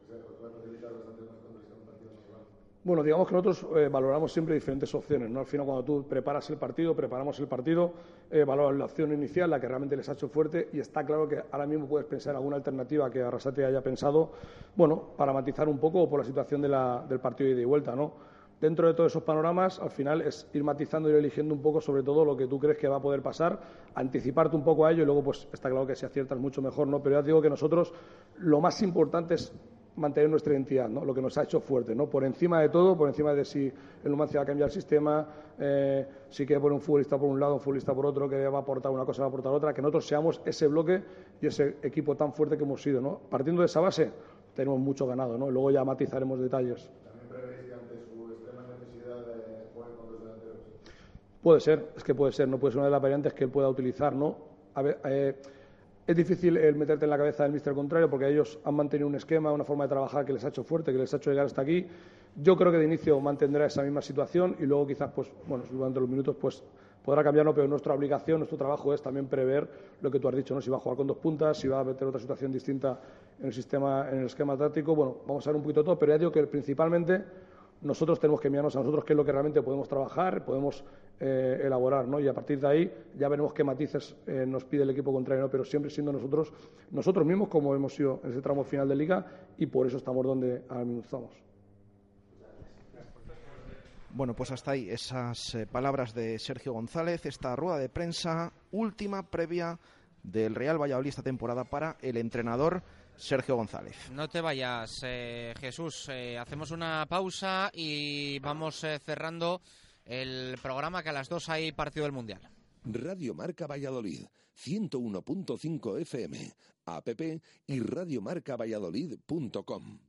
que os puede facilitar bastante más contras en un partido normal. Bueno, digamos que nosotros eh, valoramos siempre diferentes opciones. ¿no? Al final, cuando tú preparas el partido, preparamos el partido, eh, valoras la opción inicial, la que realmente les ha hecho fuerte, y está claro que ahora mismo puedes pensar en alguna alternativa que Arrasate haya pensado, bueno, para matizar un poco por la situación del partido de ida y vuelta, ¿no? Dentro de todos esos panoramas, al final es ir matizando y ir eligiendo un poco sobre todo lo que tú crees que va a poder pasar, anticiparte un poco a ello y luego pues está claro que si aciertas mucho mejor, ¿no? Pero ya digo que nosotros lo más importante es mantener nuestra identidad, ¿no? lo que nos ha hecho fuerte, ¿no? por encima de todo, por encima de si el Numancia va a cambiar el sistema, eh, si quiere poner un futbolista por un lado, un futbolista por otro, que va a aportar una cosa, va a aportar otra, que nosotros seamos ese bloque y ese equipo tan fuerte que hemos sido. ¿no? Partiendo de esa base, tenemos mucho ganado, ¿no? luego ya matizaremos detalles. Puede ser, es que puede ser, no puede ser una de las variantes que él pueda utilizar, ¿no? A ver, eh, es difícil el meterte en la cabeza del míster contrario porque ellos han mantenido un esquema, una forma de trabajar que les ha hecho fuerte, que les ha hecho llegar hasta aquí. Yo creo que de inicio mantendrá esa misma situación y luego quizás, pues, bueno, durante los minutos, pues podrá cambiarlo, pero nuestra obligación, nuestro trabajo es también prever lo que tú has dicho, ¿no? Si va a jugar con dos puntas, si va a meter otra situación distinta en el sistema, en el esquema táctico. Bueno, vamos a ver un poquito todo, pero ya digo que principalmente nosotros tenemos que mirarnos a nosotros qué es lo que realmente podemos trabajar, podemos eh, elaborar, ¿no? Y a partir de ahí ya veremos qué matices eh, nos pide el equipo contrario, ¿no? Pero siempre siendo nosotros, nosotros mismos como hemos sido en ese tramo final de liga y por eso estamos donde ahora mismo estamos. Bueno, pues hasta ahí esas eh, palabras de Sergio González, esta rueda de prensa última previa del Real Valladolid esta temporada para el entrenador Sergio González. No te vayas, eh, Jesús. Eh, hacemos una pausa y vamos eh, cerrando el programa que a las dos hay partido del Mundial. Radio Marca Valladolid, 101.5 FM, app y radiomarcavalladolid.com.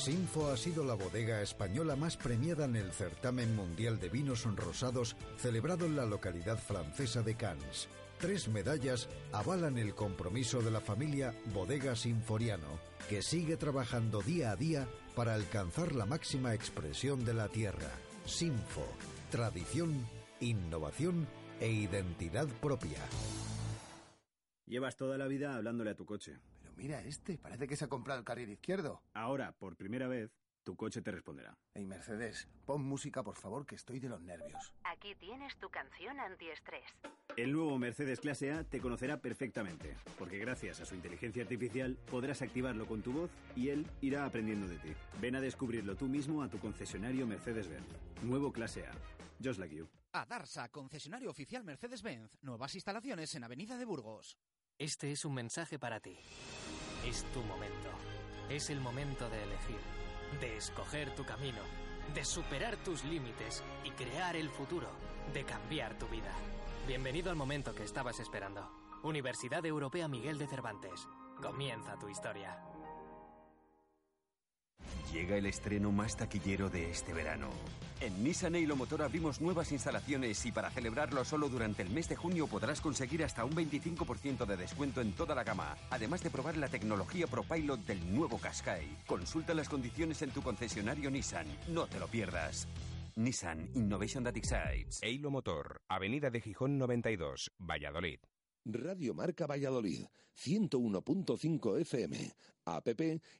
Sinfo ha sido la bodega española más premiada en el certamen mundial de vinos rosados celebrado en la localidad francesa de Cannes. Tres medallas avalan el compromiso de la familia Bodega Sinforiano, que sigue trabajando día a día para alcanzar la máxima expresión de la tierra. Sinfo, tradición, innovación e identidad propia. Llevas toda la vida hablándole a tu coche. Mira este, parece que se ha comprado el carril izquierdo. Ahora, por primera vez, tu coche te responderá. Hey Mercedes, pon música por favor que estoy de los nervios. Aquí tienes tu canción antiestrés. El nuevo Mercedes Clase A te conocerá perfectamente, porque gracias a su inteligencia artificial podrás activarlo con tu voz y él irá aprendiendo de ti. Ven a descubrirlo tú mismo a tu concesionario Mercedes-Benz. Nuevo Clase A. Just like you. A Darsa, concesionario oficial Mercedes-Benz. Nuevas instalaciones en Avenida de Burgos. Este es un mensaje para ti. Es tu momento. Es el momento de elegir, de escoger tu camino, de superar tus límites y crear el futuro, de cambiar tu vida. Bienvenido al momento que estabas esperando. Universidad Europea Miguel de Cervantes. Comienza tu historia. Llega el estreno más taquillero de este verano. En Nissan Eilo Motor abrimos nuevas instalaciones y para celebrarlo solo durante el mes de junio podrás conseguir hasta un 25% de descuento en toda la gama, además de probar la tecnología ProPilot del nuevo Qashqai. Consulta las condiciones en tu concesionario Nissan, no te lo pierdas. Nissan Innovation That Excites. Eilo Motor, Avenida de Gijón 92, Valladolid. Radio Marca Valladolid, 101.5 FM, app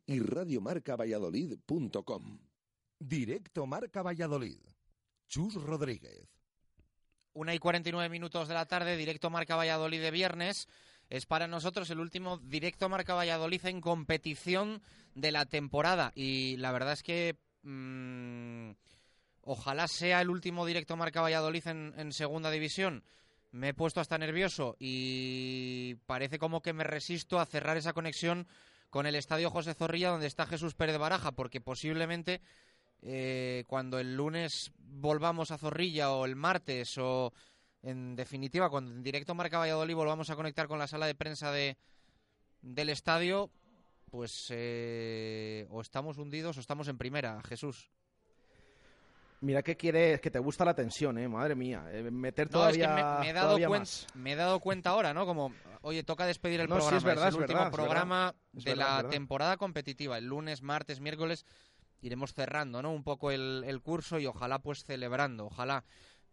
y radiomarcavalladolid.com. Directo Marca Valladolid. Chus Rodríguez. Una y 49 minutos de la tarde, directo Marca Valladolid de viernes. Es para nosotros el último directo Marca Valladolid en competición de la temporada. Y la verdad es que mm, ojalá sea el último directo Marca Valladolid en, en segunda división me he puesto hasta nervioso y parece como que me resisto a cerrar esa conexión con el estadio José Zorrilla donde está Jesús Pérez Baraja, porque posiblemente eh, cuando el lunes volvamos a Zorrilla o el martes o en definitiva cuando en directo Marca Valladolid volvamos a conectar con la sala de prensa de, del estadio, pues eh, o estamos hundidos o estamos en primera, Jesús. Mira que quieres, que te gusta la tensión, ¿eh? Madre mía. Eh, meter No, es todavía, que me, me he dado todavía cuen- más. me he dado cuenta ahora, ¿no? Como, oye, toca despedir el No, sí, programa. es verdad, el es último verdad, es programa verdad. Es de verdad, es la temporada competitiva. El lunes, martes, miércoles iremos cerrando, ¿no? Un poco el, el curso y ojalá pues celebrando, ojalá.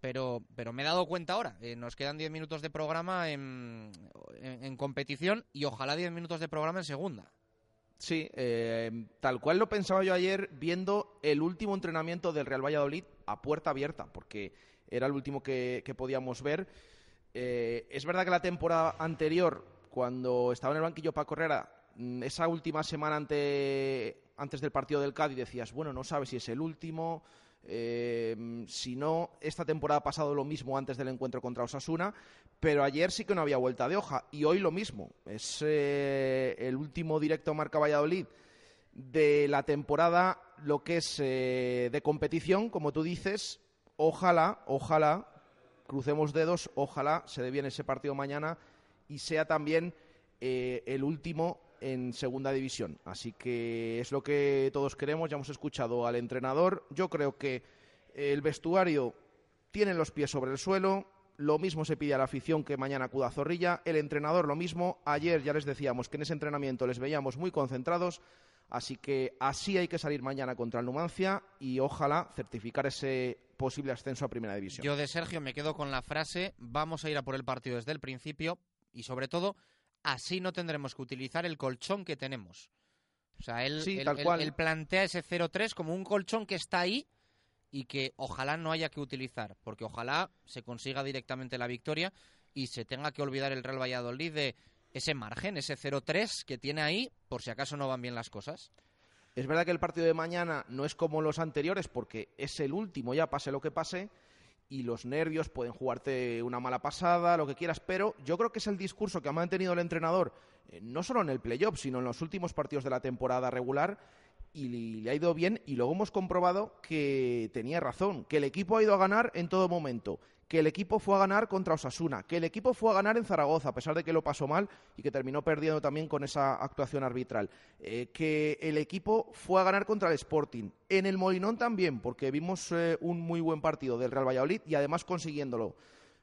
Pero, pero me he dado cuenta ahora. eh, nos quedan 10 minutos de programa en, en- en competición y ojalá 10 minutos de programa en segunda. Sí, eh, tal cual lo pensaba yo ayer viendo el último entrenamiento del Real Valladolid a puerta abierta, porque era el último que, podíamos ver. Eh, es verdad que la temporada anterior, cuando estaba en el banquillo para Correra, mm, esa última semana ante, antes del partido del Cádiz decías, bueno, no sabes si es el último, eh, si no, esta temporada ha pasado lo mismo antes del encuentro contra Osasuna, pero ayer sí que no había vuelta de hoja y hoy lo mismo. Es eh, el último directo Marca Valladolid de la temporada, lo que es eh, de competición, como tú dices. Ojalá, ojalá, crucemos dedos, ojalá se dé bien ese partido mañana y sea también eh, el último en segunda división. Así que es lo que todos queremos. Ya hemos escuchado al entrenador. Yo creo que el vestuario tiene los pies sobre el suelo. Lo mismo se pide a la afición que mañana acuda a Zorrilla. El entrenador lo mismo. Ayer ya les decíamos que en ese entrenamiento les veíamos muy concentrados. Así que así hay que salir mañana contra el Numancia y ojalá certificar ese posible ascenso a Primera División. Yo de Sergio me quedo con la frase, vamos a ir a por el partido desde el principio y sobre todo, así no tendremos que utilizar el colchón que tenemos. O sea, él, Sí, él- tal él- cual. él plantea ese 0-3 como un colchón que está ahí y que ojalá no haya que utilizar, porque ojalá se consiga directamente la victoria y se tenga que olvidar el Real Valladolid de ese margen, ese 0-3 que tiene ahí, por si acaso no van bien las cosas. Es verdad que el partido de mañana no es como los anteriores porque es el último, ya pase lo que pase, y los nervios pueden jugarte una mala pasada, lo que quieras, pero yo creo que es el discurso que ha mantenido el entrenador, eh, no solo en el playoff, sino en los últimos partidos de la temporada regular, y le ha ido bien, y luego hemos comprobado que tenía razón, que el equipo ha ido a ganar en todo momento, que el equipo fue a ganar contra Osasuna, que el equipo fue a ganar en Zaragoza, a pesar de que lo pasó mal y que terminó perdiendo también con esa actuación arbitral, eh, que el equipo fue a ganar contra el Sporting, en el Molinón también, porque vimos eh, un muy buen partido del Real Valladolid y además consiguiéndolo.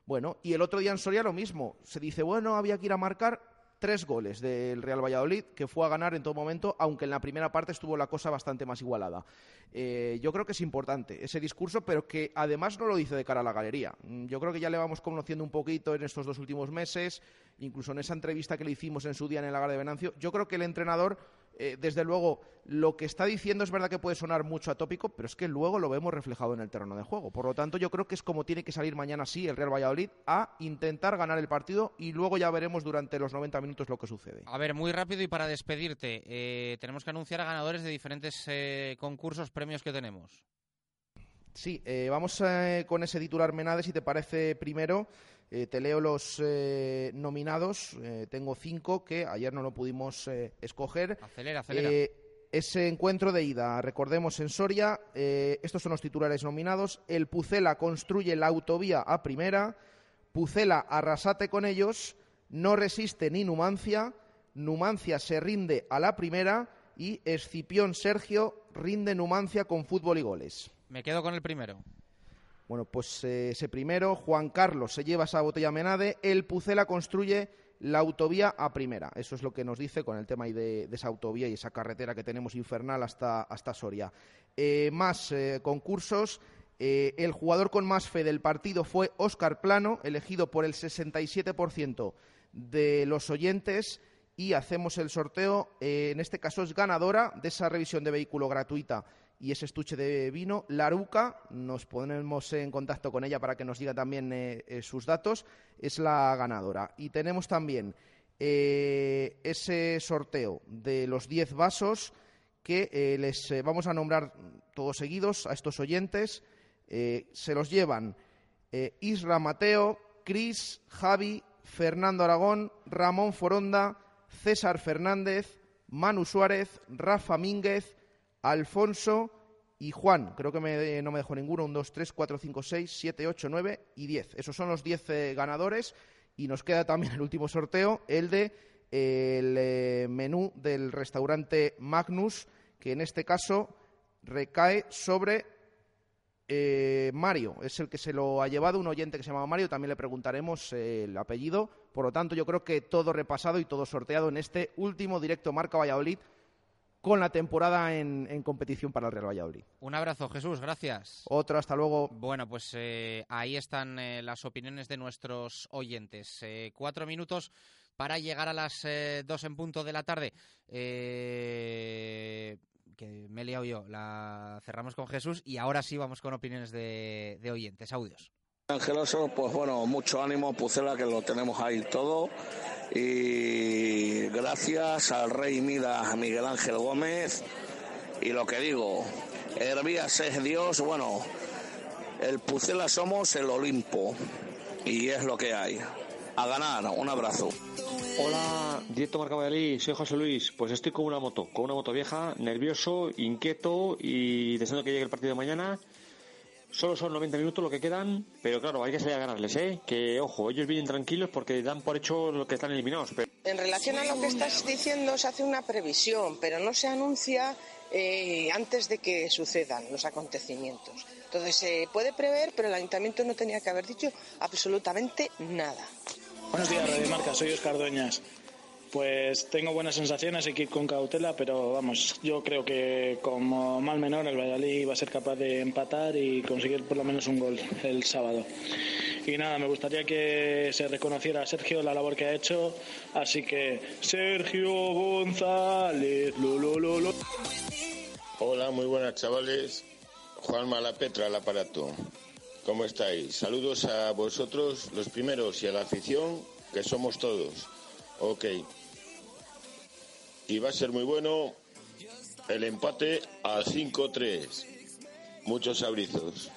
Bueno, y el otro día en Soria lo mismo, se dice, bueno, había que ir a marcar tres goles del Real Valladolid, que fue a ganar en todo momento, aunque en la primera parte estuvo la cosa bastante más igualada. Eh, yo creo que es importante ese discurso, pero que además no lo dice de cara a la galería. Mm, Yo creo que ya le vamos conociendo un poquito en estos dos últimos meses, incluso en esa entrevista que le hicimos en su día en el Lagar de Venancio. Yo creo que el entrenador, eh, desde luego, lo que está diciendo es verdad que puede sonar mucho atópico, pero es que luego lo vemos reflejado en el terreno de juego. Por lo tanto, yo creo que es como tiene que salir mañana sí el Real Valladolid a intentar ganar el partido y luego ya veremos durante los 90 minutos lo que sucede. A ver, muy rápido y para despedirte, eh, tenemos que anunciar a ganadores de diferentes eh, concursos, premios que tenemos. Sí, eh, vamos eh, con ese titular Menades, si te parece primero. Eh, te leo los nominados. Tengo cinco que ayer no lo pudimos escoger. Acelera, acelera. Ese encuentro de ida, recordemos en Soria, estos son los titulares nominados, el Pucela construye la autovía a primera, Pucela arrasate con ellos, no resiste ni Numancia, Numancia se rinde a la primera y Escipión Sergio rinde Numancia con fútbol y goles. Me quedo con el primero. Bueno, pues eh, ese primero, Juan Carlos se lleva esa botella Menade, el Pucela construye la autovía a primera. Eso es lo que nos dice con el tema de, de esa autovía y esa carretera que tenemos infernal hasta, hasta Soria. Eh, más eh, concursos. El jugador con más fe del partido fue Óscar Plano, elegido por el 67% de los oyentes. Y hacemos el sorteo, en este caso es ganadora de esa revisión de vehículo gratuita y ese estuche de vino, Laruca, nos ponemos en contacto con ella para que nos diga también eh, eh, sus datos, es la ganadora. Y tenemos también eh, ese sorteo de los 10 vasos que les vamos a nombrar todos seguidos a estos oyentes. Se los llevan Isra Mateo, Cris, Javi, Fernando Aragón, Ramón Foronda, César Fernández, Manu Suárez, Rafa Mínguez, Alfonso y Juan. Creo que me- no me dejo ninguno. Un, dos, tres, cuatro, cinco, seis, siete, ocho, nueve y diez. Esos son los diez eh, ganadores. Y nos queda también el último sorteo, el de eh, el eh, menú del restaurante Magnus, que en este caso recae sobre eh, Mario. Es el que se lo ha llevado, un oyente que se llama Mario. También le preguntaremos eh, el apellido. Por lo tanto, yo creo que todo repasado y todo sorteado en este último directo Marca Valladolid con la temporada en, en competición para el Real Valladolid. Un abrazo, Jesús, gracias. Otro, hasta luego. Bueno, pues eh, ahí están eh, las opiniones de nuestros oyentes. Eh, cuatro minutos para llegar a las eh, dos en punto de la tarde. Eh, que me he liado yo. La cerramos con Jesús y ahora sí vamos con opiniones de, de oyentes, audios. Angeloso, pues bueno, mucho ánimo, Pucela, que lo tenemos ahí todo. Y gracias al rey Mida Miguel Ángel Gómez. Y lo que digo, Hervías es Dios, bueno, el Pucela somos el Olimpo. Y es lo que hay. A ganar, un abrazo. Hola, directo Marca Valladolid, soy José Luis. Pues estoy con una moto, con una moto vieja, nervioso, inquieto y deseando que llegue el partido de mañana. Solo son 90 minutos lo que quedan, pero claro, hay que salir a ganarles, ¿eh? Que, ojo, ellos vienen tranquilos porque dan por hecho lo que están eliminados. Pero... En relación a lo que estás diciendo, se hace una previsión, pero no se anuncia eh, antes de que sucedan los acontecimientos. Entonces se puede prever, pero el ayuntamiento no tenía que haber dicho absolutamente nada. Buenos días, Radio Marca, soy Oscar Doñas. Pues tengo buenas sensaciones, hay que ir con cautela, pero vamos, yo creo que como mal menor el Valladolid va a ser capaz de empatar y conseguir por lo menos un gol el sábado. Y nada, me gustaría que se reconociera a Sergio la labor que ha hecho, así que Sergio González, lo, lo. Hola, muy buenas chavales. Juan Malapetra, al aparato. ¿Cómo estáis? Saludos a vosotros, los primeros, y a la afición, que somos todos. Ok. Y va a ser muy bueno el empate a 5-3. Muchos abrizos.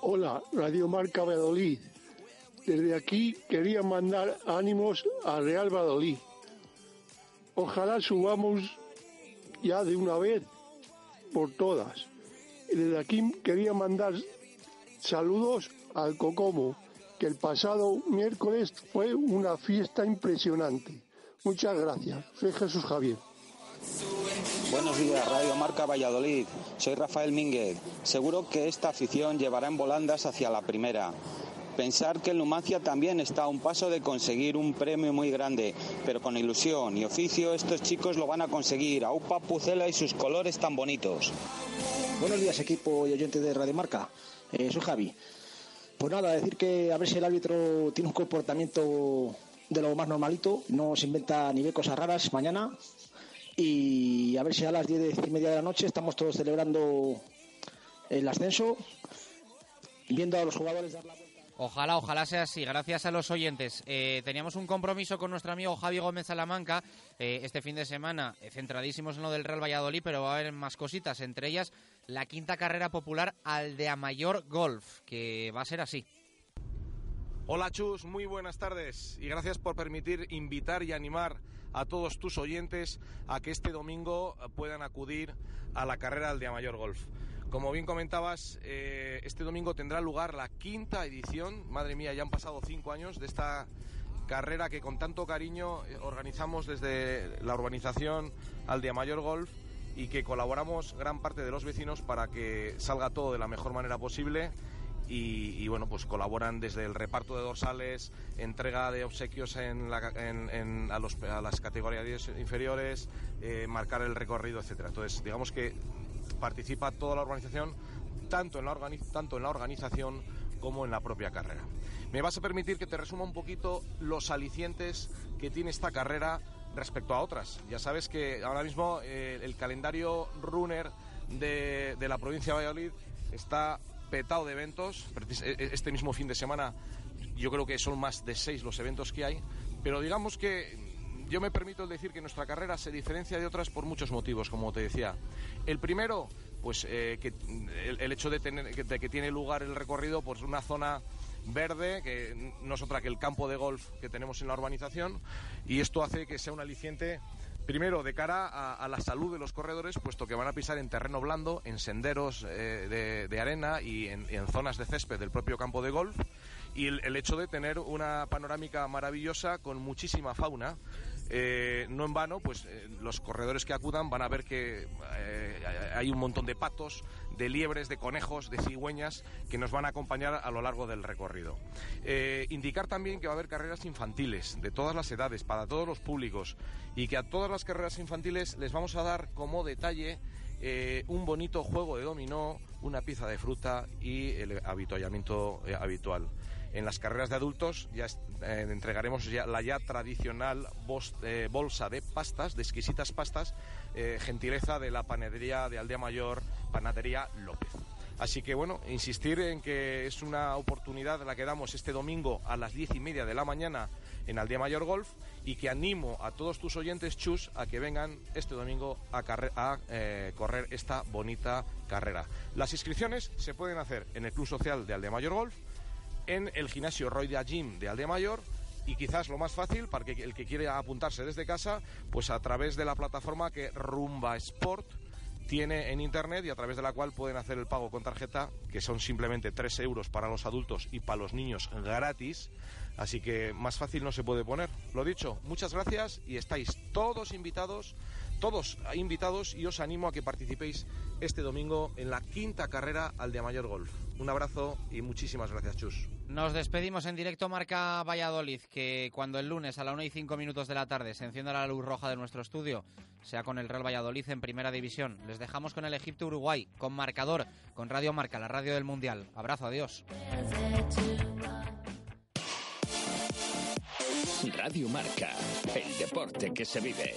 Hola, Radio Marca Valladolid. Desde aquí quería mandar ánimos a Real Valladolid. Ojalá subamos ya de una vez por todas. Desde aquí quería mandar saludos al Cocomo, que el pasado miércoles fue una fiesta impresionante. Muchas gracias. Soy Jesús Javier. Buenos días, Radio Marca Valladolid. Soy Rafael Mínguez. Seguro que esta afición llevará en volandas hacia la primera. Pensar que el Numancia también está a un paso de conseguir un premio muy grande, pero con ilusión y oficio estos chicos lo van a conseguir. Aupa Pucela y sus colores tan bonitos. Buenos días, equipo y oyente de Radio Marca. Eh, soy Javi. Pues nada, decir que a ver si el árbitro tiene un comportamiento de lo más normalito, no se inventa ni ve cosas raras mañana. Y a ver si a las diez y media de la noche estamos todos celebrando el ascenso, viendo a los jugadores dar la vuelta. Ojalá, ojalá sea así. Gracias a los oyentes. Eh, teníamos un compromiso con nuestro amigo Javi Gómez Salamanca eh, este fin de semana, eh, centradísimos en lo del Real Valladolid, pero va a haber más cositas, entre ellas la quinta carrera popular Aldea Mayor Golf, que va a ser así. Hola Chus, muy buenas tardes. Y gracias por permitir invitar y animar a todos tus oyentes a que este domingo puedan acudir a la carrera del Mayor Golf. Como bien comentabas, eh, este domingo tendrá lugar la quinta edición, madre mía, ya han pasado cinco años de esta carrera que con tanto cariño eh, organizamos desde la urbanización al Mayor Golf y que colaboramos gran parte de los vecinos para que salga todo de la mejor manera posible y, bueno, pues colaboran desde el reparto de dorsales, entrega de obsequios en, a, las categorías inferiores, eh, marcar el recorrido, etcétera. Entonces, digamos que participa toda la organización, tanto en la, tanto en la organización como en la propia carrera. Me vas a permitir que te resuma un poquito los alicientes que tiene esta carrera respecto a otras. Ya sabes que ahora mismo eh, el calendario runner de, de la provincia de Valladolid está petado de eventos. E, e, este mismo fin de semana yo creo que son más de seis los eventos que hay, pero digamos que yo me permito decir que nuestra carrera se diferencia de otras por muchos motivos, como te decía. El primero, pues eh, el, hecho de, tener, que tiene lugar el recorrido, pues una zona verde, que no es otra que el campo de golf que tenemos en la urbanización, y esto hace que sea un aliciente Primero, de cara a, la salud de los corredores, puesto que van a pisar en terreno blando, en senderos eh, de, arena y en, zonas de césped del propio campo de golf. Y el, hecho de tener una panorámica maravillosa con muchísima fauna. Eh, no en vano, pues eh, los corredores que acudan van a ver que hay un montón de patos, de liebres, de conejos, de cigüeñas que nos van a acompañar a lo largo del recorrido. Eh, indicar también que va a haber carreras infantiles de todas las edades, para todos los públicos, y que a todas las carreras infantiles les vamos a dar como detalle eh, un bonito juego de dominó, una pieza de fruta y el habituallamiento eh, habitual. En las carreras de adultos ya entregaremos ya la ya tradicional bolsa de pastas, de exquisitas pastas, gentileza de la panadería de Aldea Mayor Panadería López. Así que bueno, insistir en que es una oportunidad la que damos este domingo a las diez y media de la mañana en Aldea Mayor Golf y que animo a todos tus oyentes chus a que vengan este domingo a, eh, correr esta bonita carrera. Las inscripciones se pueden hacer en el Club Social de Aldea Mayor Golf, en el gimnasio Roida Gym de Aldea Mayor y quizás lo más fácil para que el que quiera apuntarse desde casa, pues a través de la plataforma que Rumba Sport tiene en Internet y a través de la cual pueden hacer el pago con tarjeta, que son simplemente 3 euros para los adultos y para los niños gratis. Así que más fácil no se puede poner. Lo dicho, muchas gracias y estáis todos invitados, todos invitados y os animo a que participéis este domingo en la quinta carrera al de Mayor Golf. Un abrazo y muchísimas gracias, Chus. Nos despedimos en directo Marca Valladolid, que cuando el lunes a la 1 y 5 minutos de la tarde se encienda la luz roja de nuestro estudio, sea con el Real Valladolid en Primera División. Les dejamos con el Egipto Uruguay, con marcador, con Radio Marca, la radio del Mundial. Abrazo, adiós. Radio Marca, el deporte que se vive.